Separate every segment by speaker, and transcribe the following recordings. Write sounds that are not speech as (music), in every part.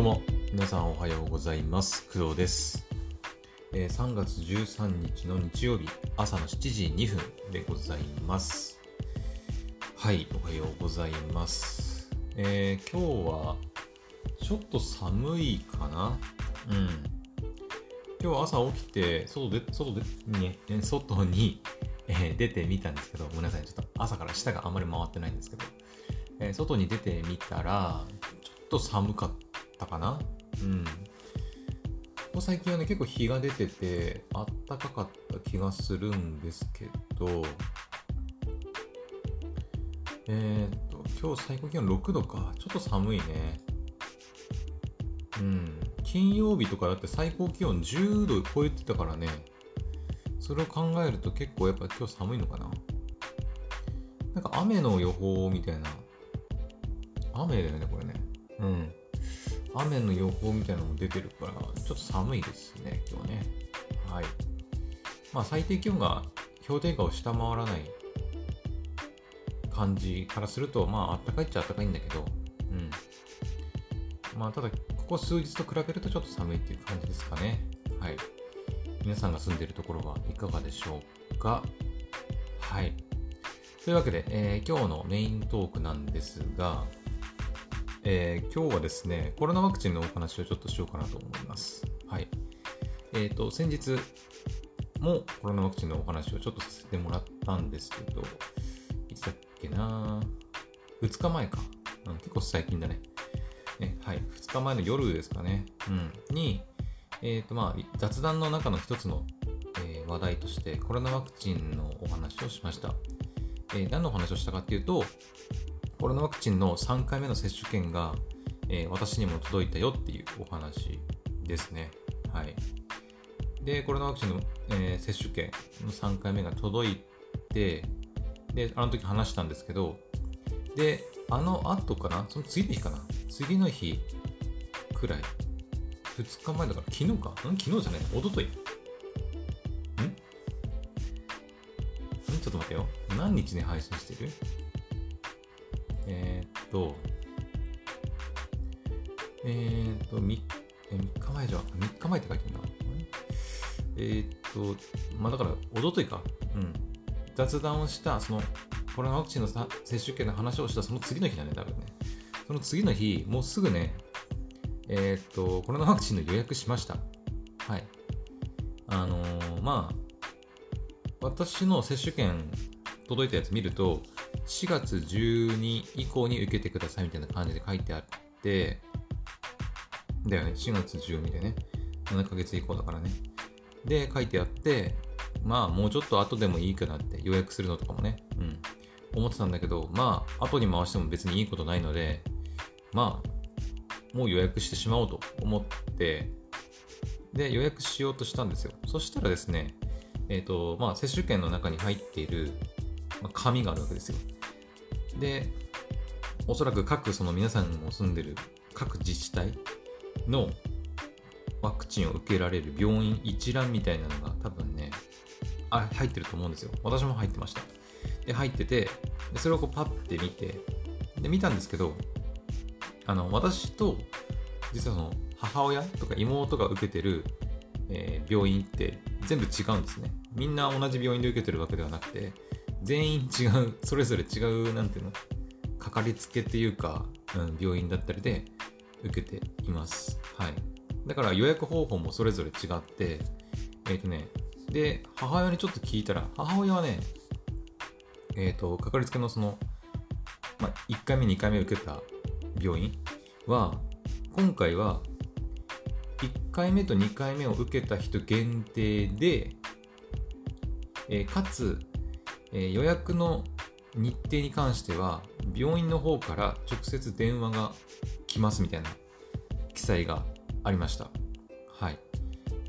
Speaker 1: どうも、皆さんおはようございます。工藤です。えー3月13日の日曜日、朝の7時2分でございます。はい、おはようございます。えー今日は、ちょっと寒いかなうん。今日朝起きて、外で、外で、ね、外に、えー出てみたんですけど、ごめんなさい、ちょっと朝から舌があんまり回ってないんですけど、え外に出てみたら、ちょっと寒かったたかな？うん。ここ最近はね、結構日が出てて、あったかかった気がするんですけど、えーっと、今日最高気温6度か。ちょっと寒いね。うん。金曜日とかだって最高気温10度超えてたからね。それを考えると結構やっぱ今日寒いのかな？なんか雨の予報みたいな。雨だよね、これね。うん。雨の予報みたいなのも出てるから、ちょっと寒いですね、今日ね。はい。まあ、最低気温が氷点下を下回らない感じからすると、まあ、あったかいっちゃあったかいんだけど、うん。まあ、ただ、ここ数日と比べるとちょっと寒いっていう感じですかね。はい。皆さんが住んでいるところはいかがでしょうか？はい。というわけで、えー今日のメイントークなんですが、えー今日はですね、コロナワクチンのお話をちょっとしようかなと思います。はい。えっ、と、先日もコロナワクチンのお話をちょっとさせてもらったんですけど、いつだっけな？2日前か。うん、結構最近だね。ねはい。2日前の夜ですかね。うん。に、えっ、と、まあ、雑談の中の一つの、え話題として、コロナワクチンのお話をしました。え何のお話をしたかっていうと、コロナワクチンの3回目の接種券が、えー私にも届いたよっていうお話ですね。はい。で、コロナワクチンの、えー接種券の3回目が届いて、で、あの時話したんですけど、で、あの後かな？その次の日かな？次の日くらい。2日前だから昨日か？ん？昨日じゃない。一昨日。ん？ん？ちょっと待ってよ。何日に配信してる、と、えー、っと、3, 3日前じゃん。3日前って書いてるな。えー、っと、まあだから、一昨日か。うん。雑談をした、その、コロナワクチンの接種券の話をしたその次の日だね、多分ね。その次の日、もうすぐね、えー、っと、コロナワクチンの予約しました。はい。あのーまあ、私の接種券届いたやつ見ると、4月12以降に受けてくださいみたいな感じで書いてあって、だよね、4月12でね、7ヶ月以降だからね。で、書いてあって、まあ、もうちょっと後でもいいかなって、予約するのとかもね、うん、思ってたんだけど、まあ、後に回しても別にいいことないので、まあ、もう予約してしまおうと思って、で、予約しようとしたんですよ。そしたらですね、えっ、と、まあ、接種券の中に入っている、ま、紙があるわけですよ。で、おそらく各その皆さんも住んでる各自治体のワクチンを受けられる病院一覧みたいなのが多分ね、あ入ってると思うんですよ。私も入ってました。で、入ってて、でそれをこうパッて見て、で、見たんですけど、あの、私と、実はその母親とか妹が受けてる、えー病院って全部違うんですね。みんな同じ病院で受けてるわけではなくて、全員違う、それぞれ違う、なんていうの、かかりつけっていうか、うん、病院だったりで受けています。はい。だから予約方法もそれぞれ違って、えっ、とね、で、母親にちょっと聞いたら、母親はね、えっ、と、かかりつけのその、まあ、1回目、2回目受けた病院は、今回は、1回目と2回目を受けた人限定で、えーかつ、えー予約の日程に関しては、病院の方から直接電話が来ますみたいな記載がありました。はい。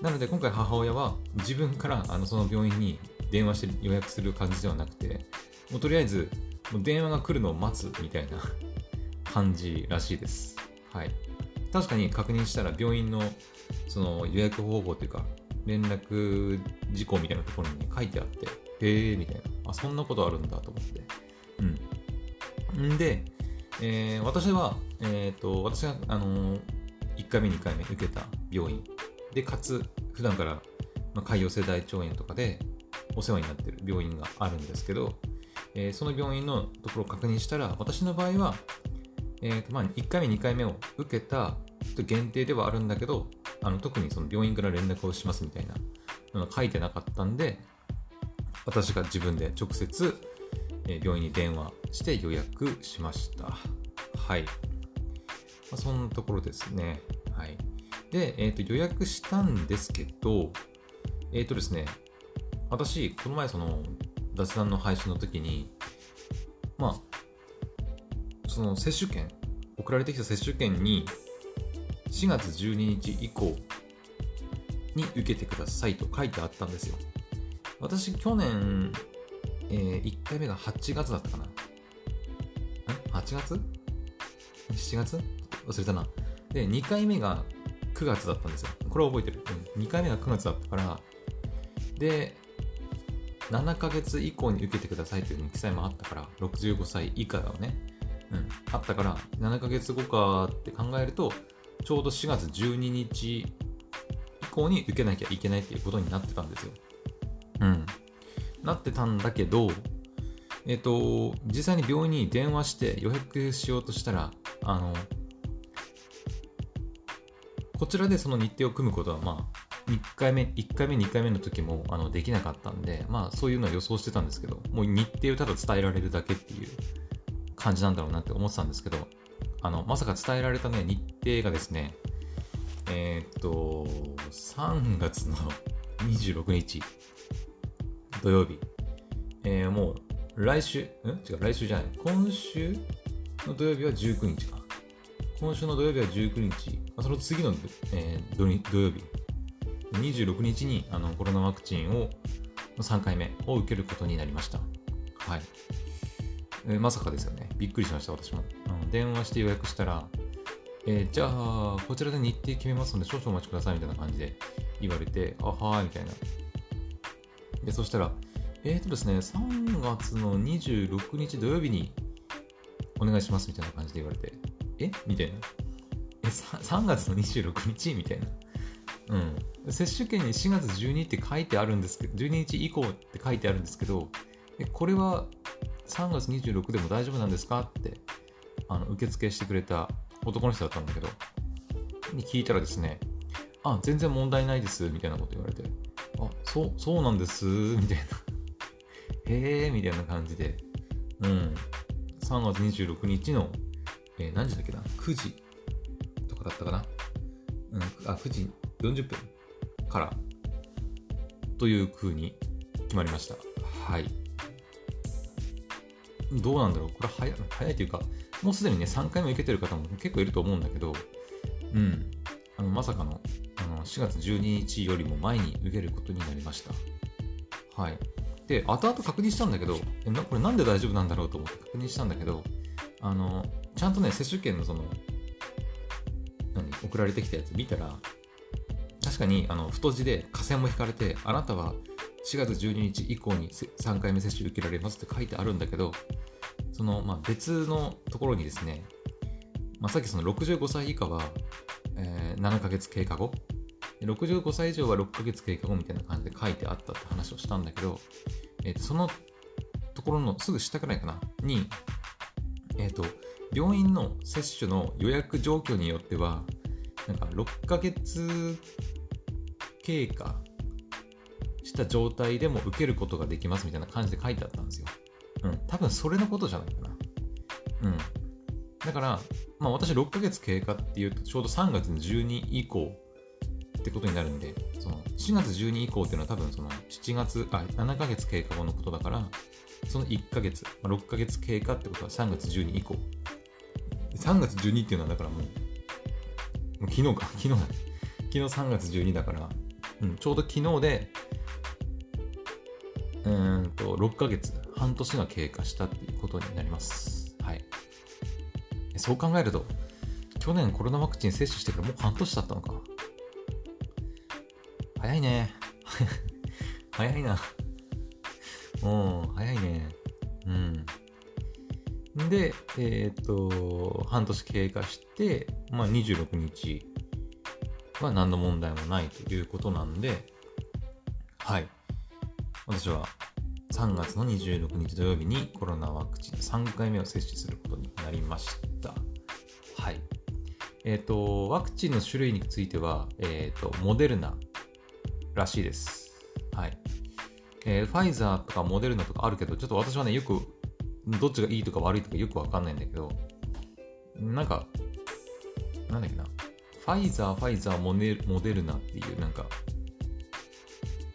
Speaker 1: なので今回母親は自分からあのその病院に電話して予約する感じではなくて、もうとりあえずもう電話が来るのを待つみたいな (laughs) 感じらしいです。はい。確かに確認したら病院のその予約方法というか連絡事項みたいなところに、書いてあって、へえみたいな。あ、そんなことあるんだと思って。うん。んで、えー私は、えっ、と、私が、あのー1回目、2回目受けた病院。で、かつ、普段から、まあ、潰瘍性大腸炎とかでお世話になってる病院があるんですけど、えー、その病院のところを確認したら、私の場合は、えーとまあ、1回目、2回目を受けた人限定ではあるんだけど、あの特にその病院から連絡をしますみたいなのが書いてなかったんで、私が自分で直接、病院に電話して予約しました。はい。まあ、そんなところですね。はい。で、え、ー、と、予約したんですけど、えっ、ー、とですね、私、この前その雑談の配信の時に、まあ、その接種券、送られてきた接種券に、4月12日以降に受けてくださいと書いてあったんですよ。私、去年、えー、1回目が8月だったかな。ん ?8 月 ?7 月？忘れたな。で、2回目が9月だったんですよ。これは覚えてる。うん、2回目が9月だったから、で、7ヶ月以降に受けてくださいという記載もあったから、65歳以下だよね。うん。あったから、7ヶ月後かって考えると、ちょうど4月12日以降に受けなきゃいけないっていうことになってたんですよ。なってたんだけど、えっ、と、実際に病院に電話して予約しようとしたら、あの、こちらでその日程を組むことは、まあ、1回目、1回目、2回目の時もあのできなかったんで、まあ、そういうのは予想してたんですけど、もう日程をただ伝えられるだけっていう感じなんだろうなって思ってたんですけど、あの、まさか伝えられたね、日程がですね、えー、っと、3月の (laughs) 26日、土曜日、えー、もう来週、ん？違う、来週じゃない、今週の土曜日は19日か。今週の土曜日は19日、その次の、えー、土曜日、26日にあのコロナワクチンを3回目を受けることになりました。はい。えー、まさかですよね。びっくりしました、私も。電話して予約したら、えー、じゃあ、こちらで日程決めますので、少々お待ちくださいみたいな感じで言われて、あはーいみたいな。で、そしたら、えーとですね、3月の26日土曜日にお願いしますみたいな感じで言われて、え？みたいな。え、3月の26日？みたいな。うん。接種券に4月12って書いてあるんですけど、12日以降って書いてあるんですけど、え、これは3月26でも大丈夫なんですか？ってあの受付してくれた男の人だったんだけど、に聞いたらですね、あ、全然問題ないです、みたいなこと言われて、そう、そうなんです、みたいな。へえ、みたいな感じで、うん。3月26日の、えー、何時だっけな ?9 時とかだったかな？うん、あ、9時40分からという風に決まりました。はい。どうなんだろう？これ早早いというか、もうすでにね、3回目受けてる方も結構いると思うんだけど、うん、あのまさかのの4月12日よりも前に受けることになりました。はい。で、後々確認したんだけど、えこれなんで大丈夫なんだろうと思って確認したんだけど、あの、ちゃんとね、接種券のその、何、送られてきたやつ見たら、確かにあの太字で下線も引かれて、あなたは4月12日以降に3回目接種受けられますって書いてあるんだけど、その、まあ、別のところにですね、まあ、さっきその65歳以下は、えー、7ヶ月経過後、65歳以上は6ヶ月経過後みたいな感じで書いてあったって話をしたんだけど、えー、とそのところのすぐ下くらいかな、に、えっ、ー、と、病院の接種の予約状況によっては、なんか6ヶ月経過した状態でも受けることができますみたいな感じで書いてあったんですよ。うん。多分それのことじゃないかな。うん。だから、まあ私6ヶ月経過っていうとちょうど3月の12以降ってことになるんで、その4月12以降っていうのは多分その7月、あ、7ヶ月経過後のことだから、その1ヶ月、まあ、6ヶ月経過ってことは3月12以降。3月12っていうのはだからもう、もう昨日か、昨日だ。昨日3月12だから、うん、ちょうど昨日で、うんと、6ヶ月、半年が経過したっていうことになります。はい。そう考えると、去年コロナワクチン接種してからもう半年経ったのか。早いね。(laughs) 早いな。うん、早いね。うん。で、えっ、と、半年経過して、まあ、26日は何の問題もないということなんで、はい。私は3月の26日土曜日にコロナワクチン3回目を接種することになりました。はい。えっ、ー、と、ワクチンの種類については、えっ、ー、と、モデルナらしいです。はい。えー、ファイザーとかモデルナとかあるけど、ちょっと私はね、よく、どっちがいいとか悪いとかよくわかんないんだけど、なんか、なんだっけな、ファイザー、ファイザー、モデモデルナっていう、なんか、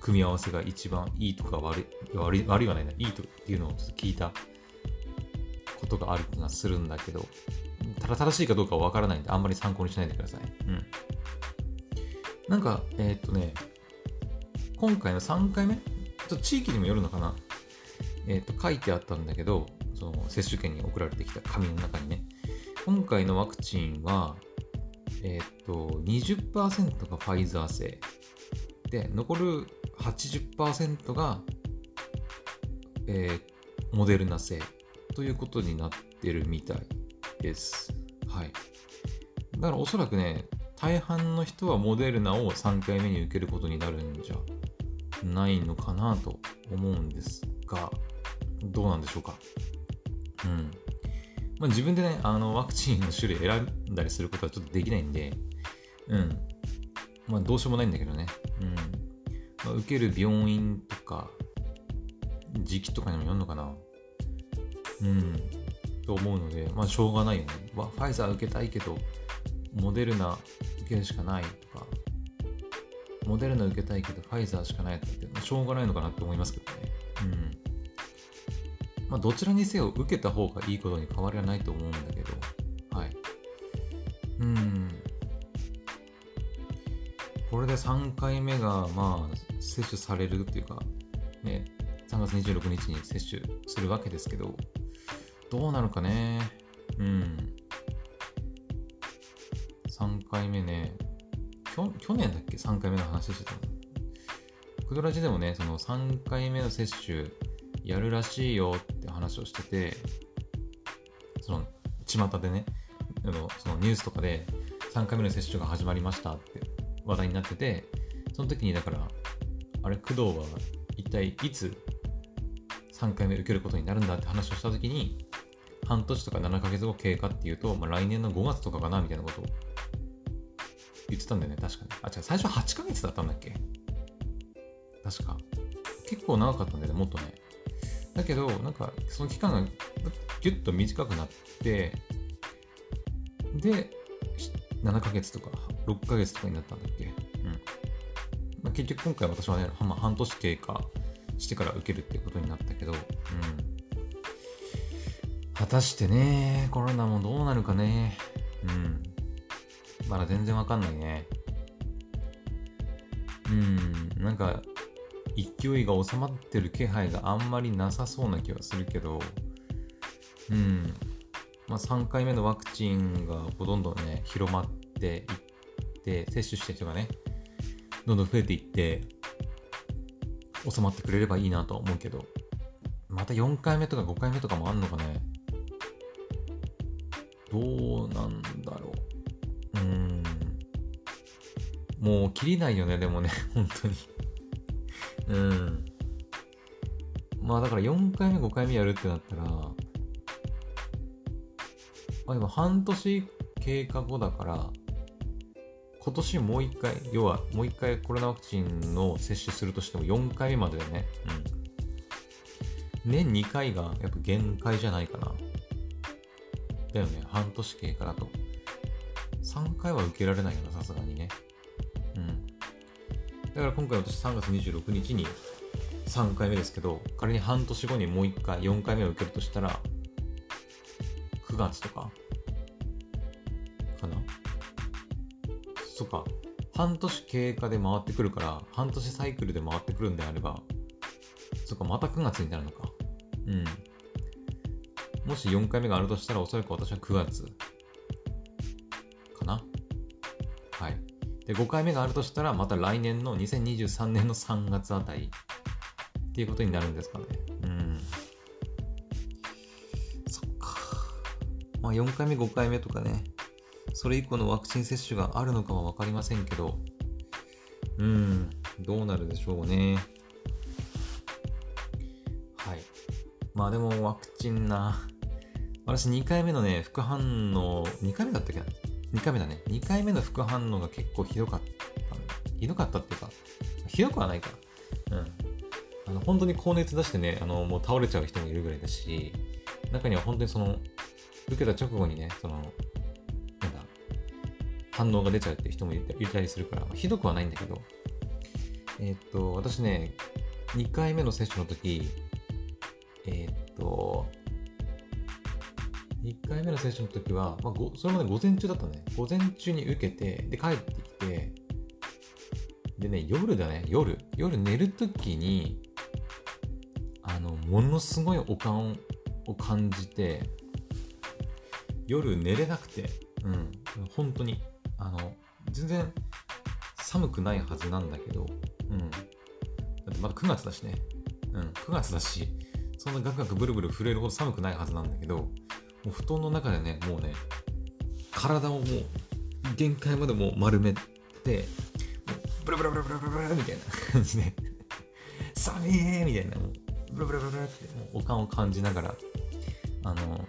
Speaker 1: 組み合わせが一番いいとか悪い、悪い悪いはないな、いいとっていうのをちょっと聞いたことがある気がするんだけど、ただ正しいかどうかはわからないんで、あんまり参考にしないでください。うん。なんか、えー、っとね、今回の3回目ちょっと地域にもよるのかな？えー、と、書いてあったんだけど、その接種券に送られてきた紙の中にね、今回のワクチンは、えー、と、20%がファイザー製で、残る80%が、えー、モデルナ製ということになってるみたいです。はい。だからおそらくね、大半の人はモデルナを3回目に受けることになるんじゃないのかなと思うんですが、どうなんでしょうか？うん。まあ、自分でね、あの、ワクチンの種類選んだりすることはちょっとできないんで、うん。まあ、どうしようもないんだけどね。うん。まあ、受ける病院とか、時期とかにもよるのかな？うん。と思うので、まあ、しょうがないよね。ファイザー受けたいけど、モデルナ受けるしかないとか、モデルナ受けたいけど、ファイザーしかないって、まあ、しょうがないのかなって思いますけどね。うん。まあ、どちらにせよ受けた方がいいことに変わりはないと思うんだけど、はい。うん。これで3回目が、まあ、接種されるっていうか、ね、3月26日に接種するわけですけど、どうなるかね。うん。3回目ね。去年だっけ ?3 回目の話してたの。クドラジでもね、その3回目の接種やるらしいよって話をしてて、その、巷でね、あのそのニュースとかで3回目の接種が始まりましたって話題になってて、その時にだから、あれ、工藤は一体いつ3回目受けることになるんだって話をした時に、半年とか7ヶ月後経過っていうと、まあ、来年の5月とかかなみたいなことを言ってたんだよね、確かに。あ、違う、最初8ヶ月だったんだっけ？確か。結構長かったんだよね、もっとね。だけど、なんか、その期間がギュッと短くなって、で、7ヶ月とか6ヶ月とかになったんだっけ？うん。まあ、結局今回私はね、まあ、半年経過してから受けるっていうことになったけど、うん。果たしてね、コロナもどうなるかね。うん。まだ全然わかんないね。うん、なんか、勢いが収まってる気配があんまりなさそうな気はするけど、うん、まあ、3回目のワクチンがどんどんね、広まっていって、接種した人がね、どんどん増えていって、収まってくれればいいなとは思うけど、また4回目とか5回目とかもあんのかね？どうなん。もう切りないよね、でもね、(laughs) 本当にうん。まあだから4回目、5回目やるってなったら、まあでも半年経過後だから、今年もう一回、要はもう一回コロナワクチンの接種するとしても4回目までだよね。うん。年2回がやっぱ限界じゃないかな。だよね。半年経過だと。3回は受けられないよな、さすがにね。だから今回私3月26日に3回目ですけど、仮に半年後にもう1回、4回目を受けるとしたら、9月とかかな？そっか。半年経過で回ってくるから、半年サイクルで回ってくるんであれば、そっか、また9月になるのか。うん。もし4回目があるとしたら、おそらく私は9月で、5回目があるとしたら、また来年の2023年の3月あたりっていうことになるんですかね。うん。そっか。まあ4回目、5回目とかね、それ以降のワクチン接種があるのかは分かりませんけど、うん、どうなるでしょうね。はい。まあでもワクチンな。私2回目のね、副反応、2回目回目だね。2回目の副反応が結構ひどかった。ひどかったっていうか、ひどくはないか。うん。あの、本当に高熱出してね、あの、もう倒れちゃう人もいるぐらいだし、中には本当にその、受けた直後にね、その、なんだ、反応が出ちゃうっていう人もいたりするから、ひどくはないんだけど、えー、っと、私ね、2回目の接種の時、えー、っと、1回目の接種の時は、まあ、それまで午前中だったね。午前中に受けて、で、帰ってきて、でね、夜だね、夜。夜寝る時に、あの、ものすごいおかんを感じて、夜寝れなくて、うん、本当に、あの、全然寒くないはずなんだけど、うん。だってまだ9月だしね。うん、9月だし、そんなガクガクブルブル震えるほど寒くないはずなんだけど、もう布団の中でね、もうね、体をもう限界までもう丸めて、もうブルブルブルブルブルブルみたいな感じで、(laughs) 寒いみたいな、もうブルブルブルってもうおかんを感じながら、あの、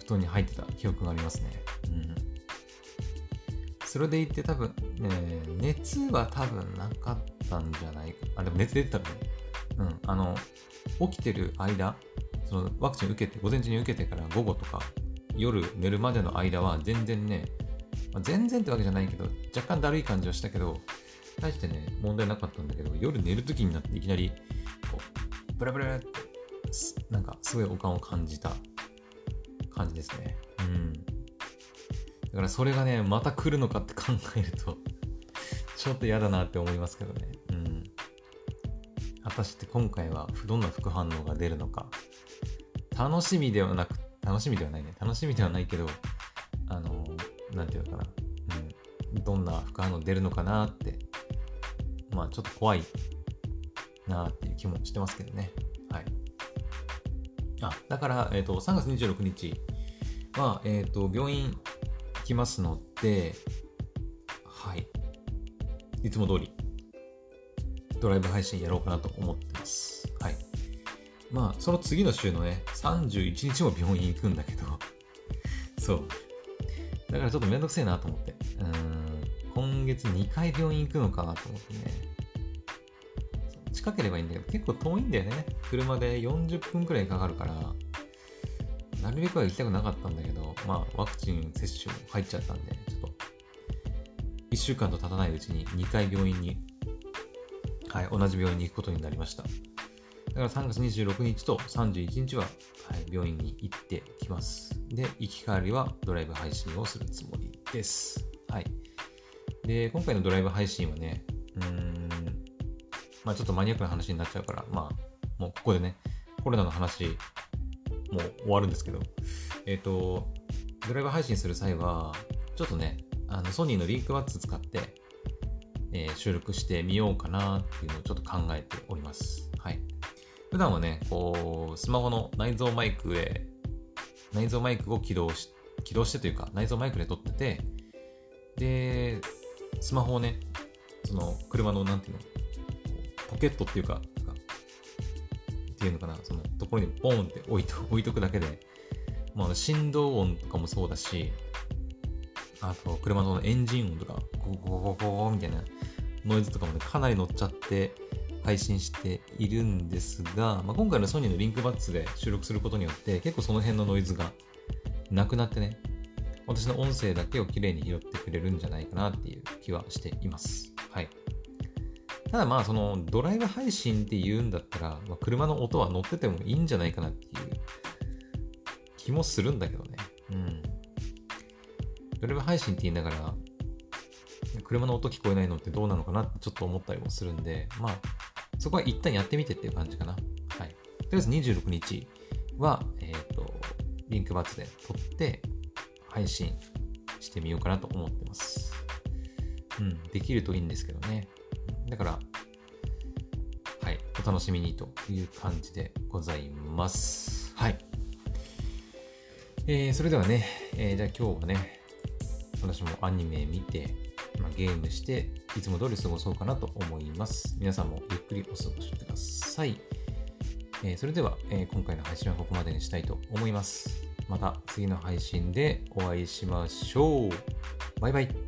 Speaker 1: 布団に入ってた記憶がありますね。うん。それでいて多分、ね、熱は多分なかったんじゃないか。あ、でも熱出てたね。うん。あの、起きてる間、そのワクチン受けて、午前中に受けてから午後とか、夜寝るまでの間は全然ね、まあ、全然ってわけじゃないけど、若干だるい感じはしたけど、大してね、問題なかったんだけど、夜寝るときになっていきなり、こう、ブラブラって、なんかすごいお感を感じた感じですね。うん。だからそれがね、また来るのかって考えるとちょっと嫌だなって思いますけどね。果たして今回はどんな副反応が出るのか、楽しみではなく、楽しみではないね。楽しみではないけど、あの、なんていうのかな。うん。どんな副反応出るのかなって、まあちょっと怖いなっていう気もしてますけどね。はい。あ、だから、えっ、ー、と、3月26日は、えっ、ー、と、病院来ますので、はい。いつも通り、ドライブ配信やろうかなと思ってます。はい。まあ、その次の週のね、31日も病院行くんだけど、(laughs) そう。だからちょっとめんどくせえなと思って。うん。今月2回病院行くのかなと思ってね。近ければいいんだけど、結構遠いんだよね。車で40分くらいかかるから、なるべくは行きたくなかったんだけど、まあ、ワクチン接種も入っちゃったんで、ちょっと、1週間と経たないうちに2回病院に、はい、同じ病院に行くことになりました。だから3月26日と31日は、はい、病院に行ってきます。で、行き帰りはドライブ配信をするつもりです。はい。で、今回のドライブ配信はね、うーん、まあちょっとマニアックな話になっちゃうから、まあもうここでね、コロナの話、もう終わるんですけど、えっ、ー、と、ドライブ配信する際は、ちょっとね、あのソニーのリンクバッツ使って、えー、収録してみようかなっていうのをちょっと考えております。はい。普段はね、こう、スマホの内蔵マイクで、内蔵マイクを起動し、起動してというか、内蔵マイクで撮ってて、で、スマホをね、その車の、なんていうの、ポケットっていうか、っていうのかな、そのところにボーンって置いと (laughs) 置いとくだけで、まあ、振動音とかもそうだし、あと、車のエンジン音とか、ゴゴゴゴゴゴみたいなノイズとかもね、かなり乗っちゃって配信しているんですが、まあ、今回のソニーのリンクバッツで収録することによって、結構その辺のノイズがなくなってね、私の音声だけをきれいに拾ってくれるんじゃないかなっていう気はしています。はい。ただまあそのドライブ配信って言うんだったら、まあ、車の音は乗っててもいいんじゃないかなっていう気もするんだけどね。うん。ドライブ配信って言いながら、車の音聞こえないのってどうなのかな？ってちょっと思ったりもするんで、まあ、そこは一旦やってみてっていう感じかな。はい。とりあえず26日は、えっ、ー、と、リンクバツで撮って配信してみようかなと思ってます。うん、できるといいんですけどね。だから、はい、お楽しみにという感じでございます。はい。えー、それではね、えー、じゃあ今日はね、私もアニメ見て、ゲームして、いつも通り過ごそうかなと思います。皆さんもゆっくりお過ごしください。えーそれでは、えー今回の配信はここまでにしたいと思います。また次の配信でお会いしましょう。バイバイ。